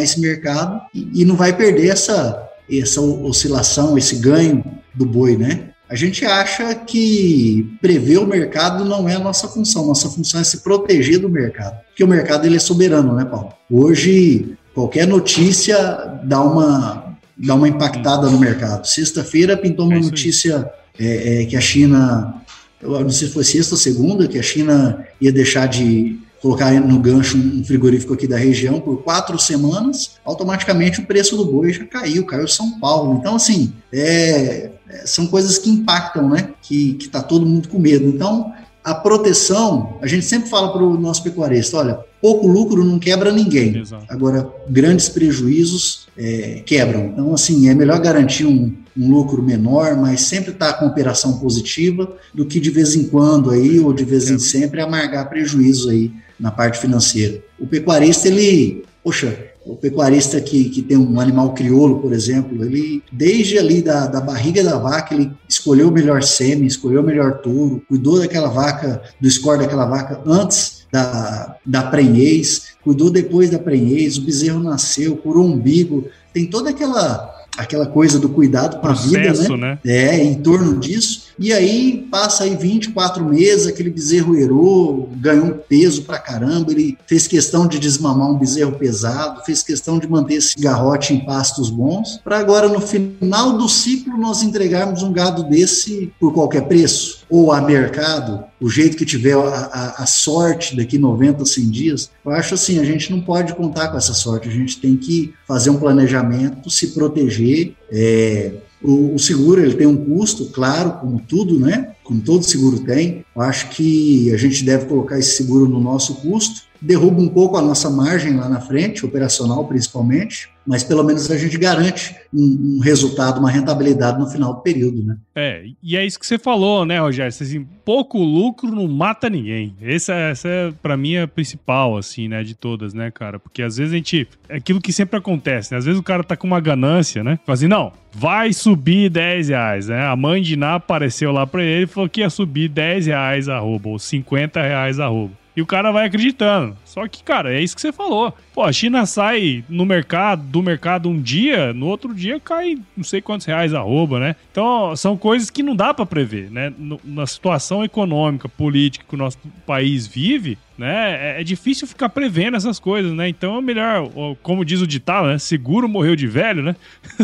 esse mercado e, e não vai perder essa, essa oscilação, esse ganho do boi, né? A gente acha que prever o mercado não é a nossa função. Nossa função é se proteger do mercado, porque o mercado ele é soberano, né, Paulo? Hoje qualquer notícia dá uma, dá uma impactada no mercado. Sexta-feira pintou uma é notícia é, é, que a China, eu não sei se foi sexta ou segunda, que a China ia deixar de colocar no gancho um frigorífico aqui da região por quatro semanas, automaticamente o preço do boi já caiu, caiu São Paulo. Então, assim, é, é são coisas que impactam, né? Que, que tá todo mundo com medo. Então, a proteção, a gente sempre fala para o nosso pecuarista, olha, pouco lucro não quebra ninguém. Exato. Agora, grandes prejuízos é, quebram. Então, assim, é melhor garantir um, um lucro menor, mas sempre estar tá com operação positiva, do que de vez em quando aí, ou de vez em sempre, amargar prejuízo aí na parte financeira. O pecuarista, ele, poxa, o pecuarista que, que tem um animal crioulo, por exemplo, ele, desde ali da, da barriga da vaca, ele escolheu o melhor sêmen, escolheu o melhor touro, cuidou daquela vaca, do score daquela vaca antes da, da prenhez, cuidou depois da prenhez, o bezerro nasceu, curou o umbigo, tem toda aquela aquela coisa do cuidado com a vida, né? né? É, em torno disso. E aí passa aí 24 meses, aquele bezerro erou, ganhou peso pra caramba, ele fez questão de desmamar um bezerro pesado, fez questão de manter esse garrote em pastos bons, para agora no final do ciclo nós entregarmos um gado desse por qualquer preço, ou a mercado, o jeito que tiver a, a, a, sorte daqui 90, 100 dias, eu acho assim, a gente não pode contar com essa sorte, a gente tem que fazer um planejamento, se proteger, é, o, o, seguro ele tem um custo, claro, como tudo, né? Como todo seguro tem. Acho que a gente deve colocar esse seguro no nosso custo. Derruba um pouco a nossa margem lá na frente, operacional principalmente, mas pelo menos a gente garante um, um, resultado, uma rentabilidade no final do período, né? É, e é isso que você falou, né, Rogério? Assim, pouco lucro não mata ninguém. Essa, essa é, para mim, a principal, assim, né, de todas, né, cara? Porque às vezes a gente. É aquilo que sempre acontece, né? Às vezes o cara tá com uma ganância, né? Fala assim, não, vai subir 10 reais, né? A mãe de Ná apareceu lá pra ele falou que ia subir 10 reais arroba, ou 50 reais arroba. E o cara vai acreditando. Só que, cara, é isso que você falou. Pô, a China sai no mercado, do mercado um dia, no outro dia cai não sei quantos reais a rouba, né? Então, são coisas que não dá para prever, né? na situação econômica, política que o nosso país vive, né? É, é, difícil ficar prevendo essas coisas, né? Então é melhor, como diz o ditado, né? Seguro morreu de velho, né?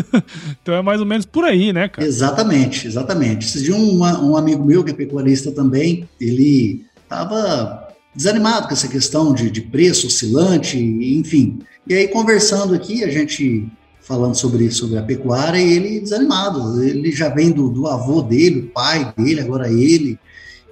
então é mais ou menos por aí, né, cara? Exatamente, exatamente. Dia um, um amigo meu que é pecuarista também, ele tava desanimado com essa questão de, de preço oscilante, enfim. E aí, conversando aqui, a gente falando sobre, sobre a pecuária, e ele desanimado. Ele já vem do, do avô dele, o pai dele, agora ele,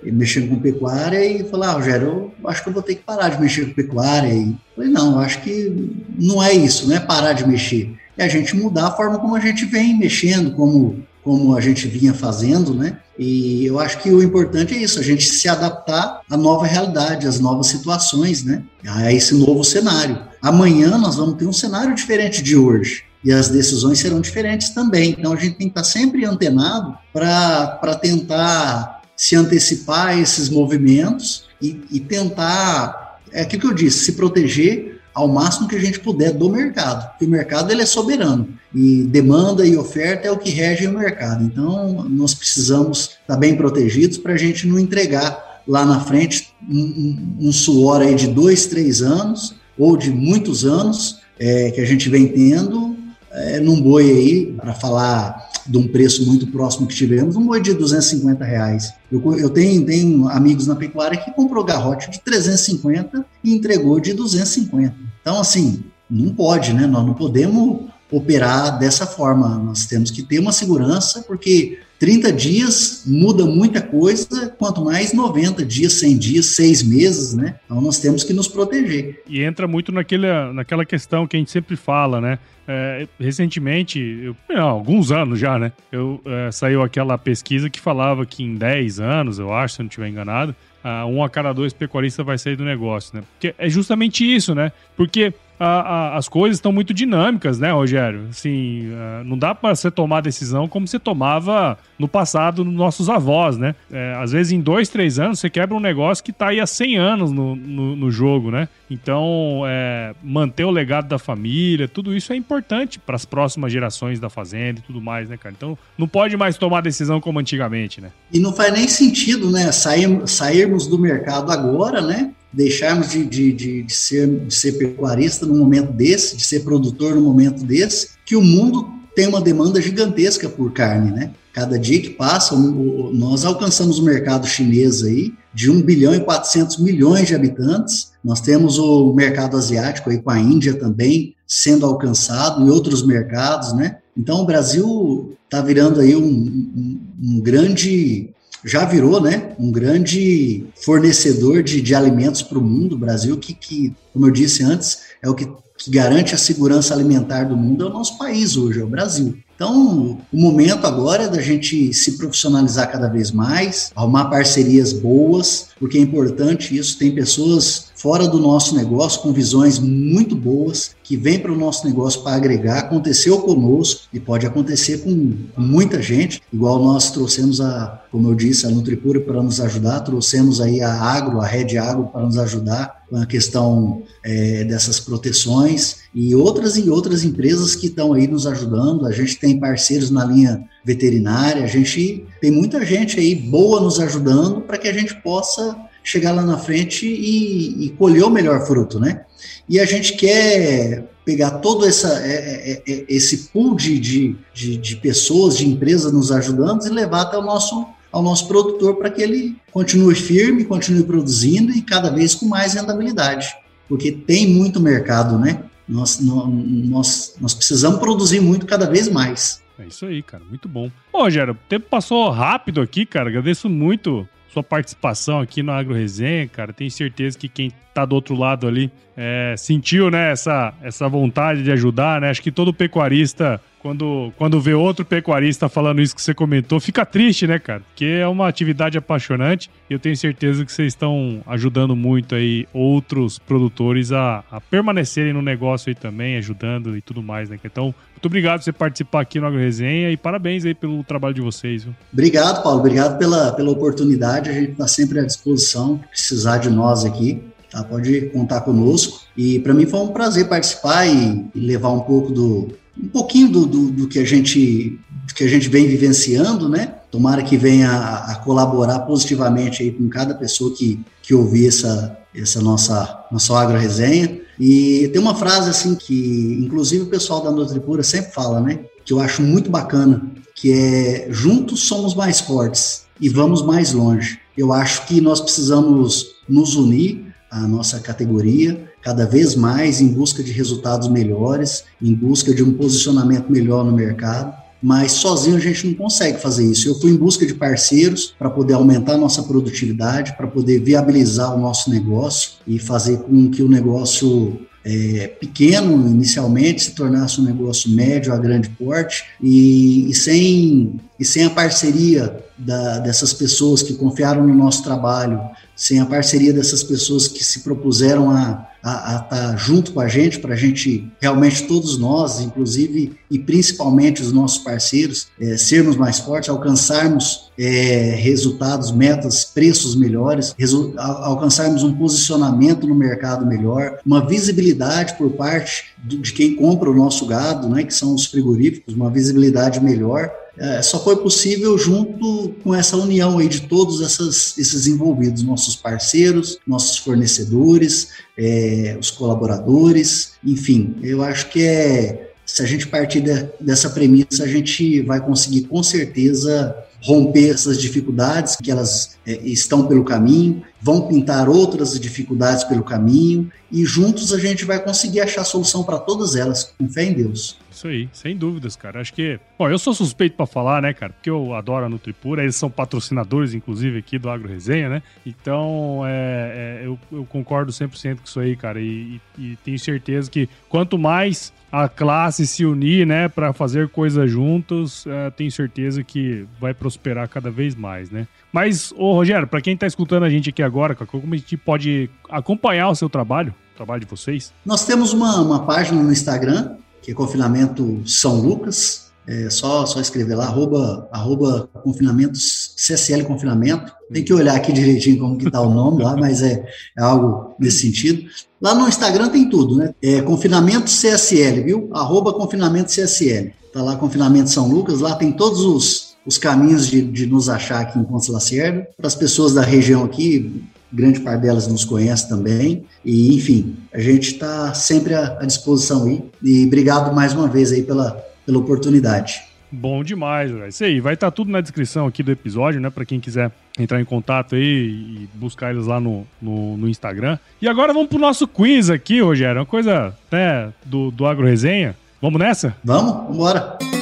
mexendo com pecuária, e falou: Ah, Rogério, eu acho que eu vou ter que parar de mexer com pecuária. E falei: Não, acho que não é isso, não é parar de mexer. É a gente mudar a forma como a gente vem mexendo, como, como a gente vinha fazendo, né? E eu acho que o importante é isso, a gente se adaptar à nova realidade, às novas situações, né? A esse novo cenário. Amanhã nós vamos ter um cenário diferente de hoje e as decisões serão diferentes também. Então a gente tem que estar sempre antenado para tentar se antecipar a esses movimentos e, e tentar, é aquilo que eu disse, se proteger ao máximo que a gente puder do mercado, porque o mercado ele é soberano e demanda e oferta é o que rege o mercado. Então nós precisamos estar bem protegidos para a gente não entregar lá na frente um, um, suor aí de dois, três anos ou de muitos anos é, que a gente vem tendo é, num boi aí, para falar de um preço muito próximo que tivemos, um boi de 250 reais. Eu, eu tenho, tenho amigos na pecuária que comprou garrote de 350 e entregou de 250. Então, assim, não pode, né? Nós não podemos operar dessa forma. Nós temos que ter uma segurança, porque 30 dias muda muita coisa, quanto mais 90 dias, 100 dias, 6 meses, né? Então nós temos que nos proteger. E entra muito naquele, naquela questão que a gente sempre fala, né? É, recentemente, eu, não, alguns anos já, né? Eu, é, saiu aquela pesquisa que falava que em 10 anos, eu acho, se eu não estiver enganado, uh, um a cada dois pecuaristas vai sair do negócio, né? Porque é justamente isso, né? Porque a, a, as coisas estão muito dinâmicas, né, Rogério? Assim, uh, não dá para você tomar decisão como você tomava no passado nos nossos avós, né? É, às vezes em dois, três anos você quebra um negócio que está aí há 100 anos no, no, no jogo, né? Então, é, manter o legado da família, tudo isso é importante para as próximas gerações da fazenda e tudo mais, né, cara? Então, não pode mais tomar decisão como antigamente, né? E não faz nem sentido, né, sair, sairmos do mercado agora, né? Deixarmos de, de, de, de, ser, de ser pecuarista num momento desse, de ser produtor num momento desse, que o mundo tem uma demanda gigantesca por carne, né? Cada dia que passa, nós alcançamos o mercado chinês aí de 1 bilhão e 400 milhões de habitantes. Nós temos o mercado asiático aí com a Índia também sendo alcançado e outros mercados, né? Então o Brasil está virando aí um, um, um grande já virou né, um grande fornecedor de, de alimentos para o mundo. Brasil, que, que, como eu disse antes, é o que, que garante a segurança alimentar do mundo, é o nosso país hoje, é o Brasil. Então, o momento agora é da gente se profissionalizar cada vez mais, arrumar parcerias boas, porque é importante isso. Tem pessoas fora do nosso negócio com visões muito boas que vêm para o nosso negócio para agregar. Aconteceu conosco e pode acontecer com muita gente, igual nós trouxemos a, como eu disse, a Nutripura para nos ajudar, trouxemos aí a Agro, a Red Agro para nos ajudar com a questão é, dessas proteções e outras e outras empresas que estão aí nos ajudando. A gente tem parceiros na linha veterinária, a gente tem muita gente aí boa nos ajudando para que a gente possa chegar lá na frente e, e, colher o melhor fruto, né? E a gente quer pegar todo essa, é, é, é, esse pool de, de, de, pessoas, de empresas nos ajudando e levar até o nosso ao nosso produtor para que ele continue firme, continue produzindo e cada vez com mais rentabilidade, porque tem muito mercado, né? Nós, nós, nós precisamos produzir muito cada vez mais. É isso aí, cara, muito bom. Ô, Rogério, o tempo passou rápido aqui, cara. Agradeço muito sua participação aqui no Agro Resenha, cara. Tenho certeza que quem tá do outro lado ali é, sentiu, né, essa, essa vontade de ajudar, né? Acho que todo pecuarista quando, quando vê outro pecuarista falando isso que você comentou, fica triste, né, cara? Porque é uma atividade apaixonante e eu tenho certeza que vocês estão ajudando muito aí outros produtores a, a permanecerem no negócio aí também, ajudando e tudo mais, né? Então, muito obrigado por você participar aqui no Agro Resenha e parabéns aí pelo trabalho de vocês, viu? Obrigado, Paulo. Obrigado pela, pela oportunidade. A gente está sempre à disposição, precisar de nós aqui. Tá, pode contar conosco. E para mim foi um prazer participar e, e levar um pouco do, um pouquinho do, do, do, que a gente que a gente vem vivenciando, né? Tomara que venha a, a, colaborar positivamente aí com cada pessoa que, que ouvir essa, essa nossa, nossa agro-resenha. E tem uma frase assim que, inclusive, o pessoal da Nutripura sempre fala, né? Que eu acho muito bacana, que é juntos somos mais fortes e vamos mais longe. Eu acho que nós precisamos nos unir, a nossa categoria, cada vez mais em busca de resultados melhores, em busca de um posicionamento melhor no mercado mas sozinho a gente não consegue fazer isso. Eu fui em busca de parceiros para poder aumentar a nossa produtividade, para poder viabilizar o nosso negócio e fazer com que o negócio é, pequeno inicialmente se tornasse um negócio médio a grande porte e, e sem, e sem a parceria da, dessas pessoas que confiaram no nosso trabalho, sem a parceria dessas pessoas que se propuseram a estar tá junto com a gente, para a gente realmente todos nós, inclusive e principalmente os nossos parceiros, é, sermos mais fortes, alcançarmos é, resultados, metas, preços melhores, alcançarmos um posicionamento no mercado melhor, uma visibilidade por parte de quem compra o nosso gado, né, que são os frigoríficos, uma visibilidade melhor é, só foi possível junto com essa união aí de todos essas, esses envolvidos, nossos parceiros, nossos fornecedores, é, os colaboradores, enfim, eu acho que é se a gente partir de, dessa premissa, a gente vai conseguir com certeza romper essas dificuldades que elas é, estão pelo caminho, vão pintar outras dificuldades pelo caminho e juntos a gente vai conseguir achar solução para todas elas, com fé em Deus. Isso aí, sem dúvidas, cara. Acho que. Bom, eu sou suspeito para falar, né, cara? Porque eu adoro a Nutripura, eles são patrocinadores, inclusive, aqui do Agro Resenha, né? Então, é, é, eu, eu, concordo 100% com isso aí, cara. E, e, e tenho certeza que quanto mais a classe se unir, né, para fazer coisas juntos, é, tenho certeza que vai prosperar cada vez mais, né? Mas, ô Rogério, para quem tá escutando a gente aqui agora, como a gente pode acompanhar o seu trabalho, o trabalho de vocês? Nós temos uma, uma página no Instagram, que é Confinamento São Lucas. É só, só escrever lá, arroba, arroba confinamentos, CSL Confinamento. Tem que olhar aqui direitinho como que tá o nome lá, mas é, é algo nesse sentido. Lá no Instagram tem tudo, né? É Confinamento CSL, viu? Arroba Confinamento CSL. Tá lá Confinamento São Lucas, lá tem todos os, os caminhos de, de nos achar aqui em Pontes Lacerda. Para as pessoas da região aqui, grande parte delas nos conhece também. E, enfim, a gente está sempre à, à, disposição aí. E obrigado mais uma vez aí pela, pela oportunidade. Bom demais, velho. Isso aí, vai estar tá tudo na descrição aqui do episódio, né? Para quem quiser entrar em contato aí e buscar eles lá no, no, no, Instagram. E agora vamos pro nosso quiz aqui, Rogério. Uma coisa, né, do, do Agro Resenha. Vamos nessa? Vamos, vamos embora.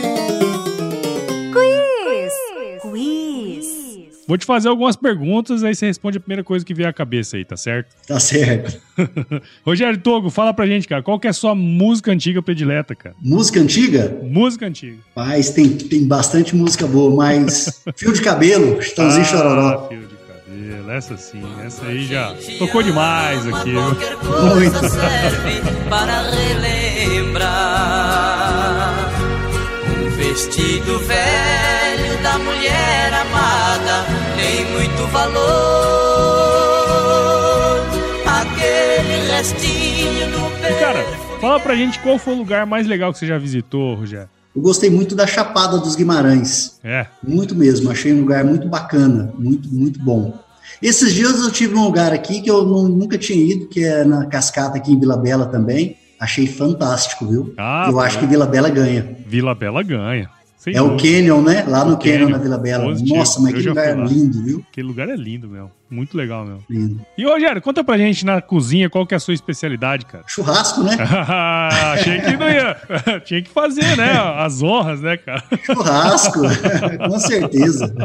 Vou te fazer algumas perguntas, aí você responde a primeira coisa que vier à cabeça aí, tá certo? Tá certo. Rogério Togo, fala pra gente, cara, qual que é a sua música antiga predileta, cara? Música antiga? Música antiga. Mas tem, tem bastante música boa, mas Fio de Cabelo, Chitãozinho ah, Chororó. Fio de Cabelo, essa sim, essa aí já tocou demais aqui. Muito. para relembrar um vestido velho da mulher amada tem muito valor. Aquele restinho do e cara, fala pra gente qual foi o lugar mais legal que você já visitou, Rogério. Eu gostei muito da Chapada dos Guimarães. É. Muito mesmo, achei um lugar muito bacana, muito, muito bom. Esses dias eu tive um lugar aqui que eu não, nunca tinha ido, que é na Cascata aqui em Vila Bela também. Achei fantástico, viu? Ah, eu acho que Vila Bela ganha. Vila Bela ganha. Sem é dúvida. o Canyon, né? Lá no Canyon, Canyon, na Vila Bela. Positivo. Nossa, mas que lugar é lindo, viu? Aquele lugar é lindo, meu. Muito legal, meu. Lindo. E, Rogério, conta pra gente na cozinha qual que é a sua especialidade, cara. Churrasco, né? Achei que não ia. Tinha que fazer, né? As honras, né, cara? Churrasco, com certeza.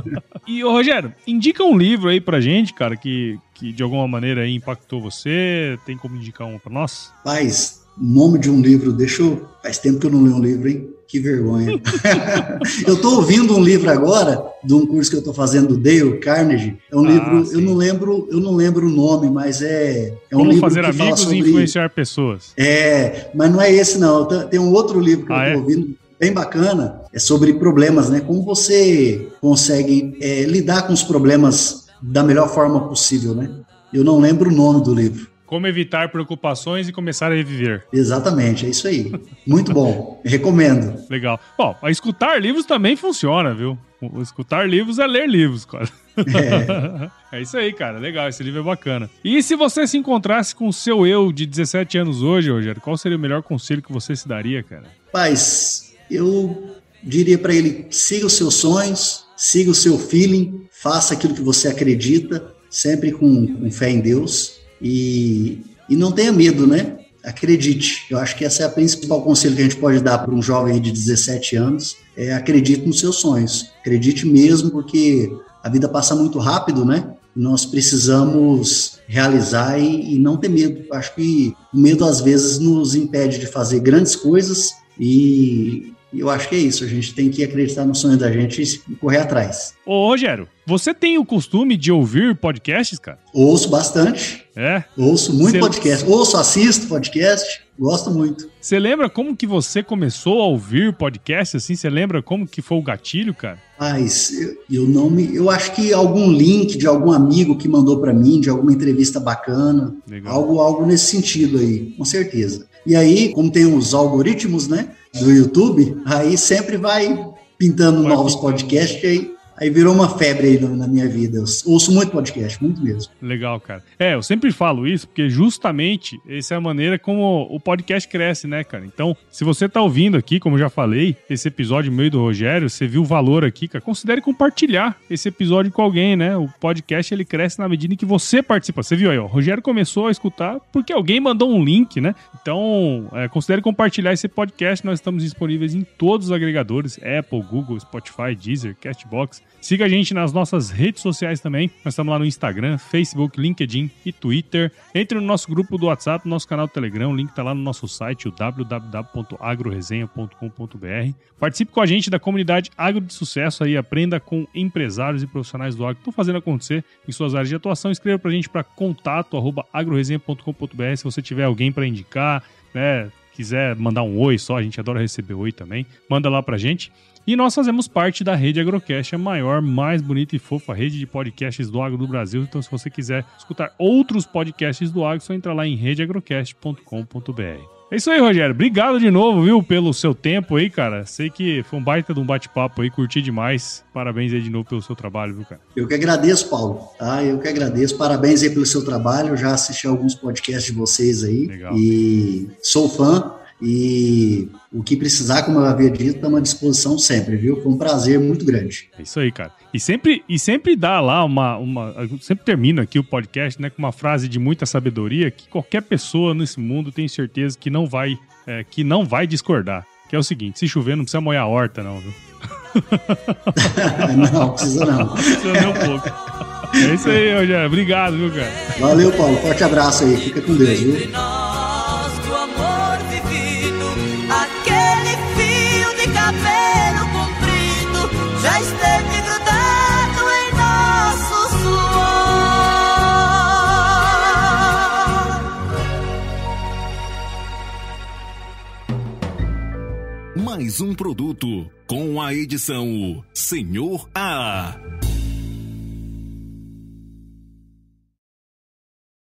E, Rogério, indica um livro aí pra gente, cara, que, que de alguma maneira aí impactou você. Tem como indicar um pra nós? Paz, nome de um livro, deixa eu. Faz tempo que eu não leio um livro, hein? Que vergonha. eu estou ouvindo um livro agora, de um curso que eu estou fazendo do Dale Carnegie. É um ah, livro, sim. eu não lembro, eu não lembro o nome, mas é, é Como um livro fazer que amigos sobre... e influenciar pessoas. É, mas não é esse não. Tem um outro livro que ah, eu estou é? ouvindo, bem bacana, é sobre problemas, né? Como você consegue é, lidar com os problemas da melhor forma possível, né? Eu não lembro o nome do livro. Como evitar preocupações e começar a reviver. Exatamente, é isso aí. Muito bom. Recomendo. Legal. Bom, escutar livros também funciona, viu? O escutar livros é ler livros, cara. É. é isso aí, cara. Legal, esse livro é bacana. E se você se encontrasse com o seu eu de 17 anos hoje, Rogério, qual seria o melhor conselho que você se daria, cara? Paz, eu diria para ele: siga os seus sonhos, siga o seu feeling, faça aquilo que você acredita, sempre com, com fé em Deus E, e não tenha medo, né? Acredite. Eu acho que esse é o principal conselho que a gente pode dar para um jovem de 17 anos. É acredite nos seus sonhos. Acredite mesmo, porque a vida passa muito rápido, né? Nós precisamos realizar e, e não ter medo. Acho que o medo às vezes nos impede de fazer grandes coisas e eu acho que é isso. A gente tem que acreditar no sonho da gente e correr atrás. Ô, Rogério, você tem o costume de ouvir podcasts, cara? Ouço bastante. É? Ouço muito Cê... podcast. Ouço, assisto podcast. Gosto muito. Você lembra como que você começou a ouvir podcast assim? Você lembra como que foi o gatilho, cara? Mas eu, eu, não me, eu acho que algum link de algum amigo que mandou para mim, de alguma entrevista bacana, Legal. algo algo nesse sentido aí, com certeza. E aí, como tem os algoritmos, né, do YouTube, aí sempre vai pintando novos podcasts aí Aí virou uma febre aí na minha vida. Eu ouço muito podcast, muito mesmo. Legal, cara. É, eu sempre falo isso porque justamente essa é a maneira como o podcast cresce, né, cara? Então, se você tá ouvindo aqui, como eu já falei, esse episódio meio do Rogério, você viu o valor aqui, cara, considere compartilhar esse episódio com alguém, né? O podcast ele cresce na medida em que você participa. Você viu aí, ó, o Rogério começou a escutar porque alguém mandou um link, né? Então, é, considere compartilhar esse podcast. Nós estamos disponíveis em todos os agregadores: Apple, Google, Spotify, Deezer, Castbox. Siga a gente nas nossas redes sociais também. Nós estamos lá no Instagram, Facebook, LinkedIn e Twitter. Entre no nosso grupo do WhatsApp, no nosso canal do Telegram. O link está lá no nosso site, o www.agroresenha.com.br. Participe com a gente da comunidade Agro de Sucesso aí, aprenda com empresários e profissionais do agro que estão fazendo acontecer em suas áreas de atuação. Escreva para a gente para contato agroresenha.com.br se você tiver alguém para indicar, né? Quiser mandar um oi só, a gente adora receber oi também. Manda lá pra gente. E nós fazemos parte da Rede Agrocast, a maior, mais bonita e fofa rede de podcasts do agro do Brasil. Então, se você quiser escutar outros podcasts do agro, só entra lá em redeagrocast.com.br. É isso aí, Rogério. Obrigado de novo, viu, pelo seu tempo aí, cara. Sei que foi um baita de um bate-papo aí, curti demais. Parabéns aí de novo pelo seu trabalho, viu, cara? Eu que agradeço, Paulo. Tá? Eu que agradeço. Parabéns aí pelo seu trabalho. Eu já assisti alguns podcasts de vocês aí. Legal. E sou fã. E o que precisar, como eu havia dito, estamos à disposição sempre, viu? Foi um prazer muito grande. É isso aí, cara. E sempre, e sempre dá lá uma, uma. Sempre termino aqui o podcast né, com uma frase de muita sabedoria que qualquer pessoa nesse mundo tem certeza que não vai, é, que não vai discordar. Que é o seguinte: se chover, não precisa molhar a horta, não, viu? não, precisa não. Precisa nem um pouco. É isso aí, Rogério. Obrigado, viu, cara? Valeu, Paulo. Forte abraço aí. Fica com Deus, viu? Já esteve grudado em nosso suor. Mais um produto com a edição Senhor A.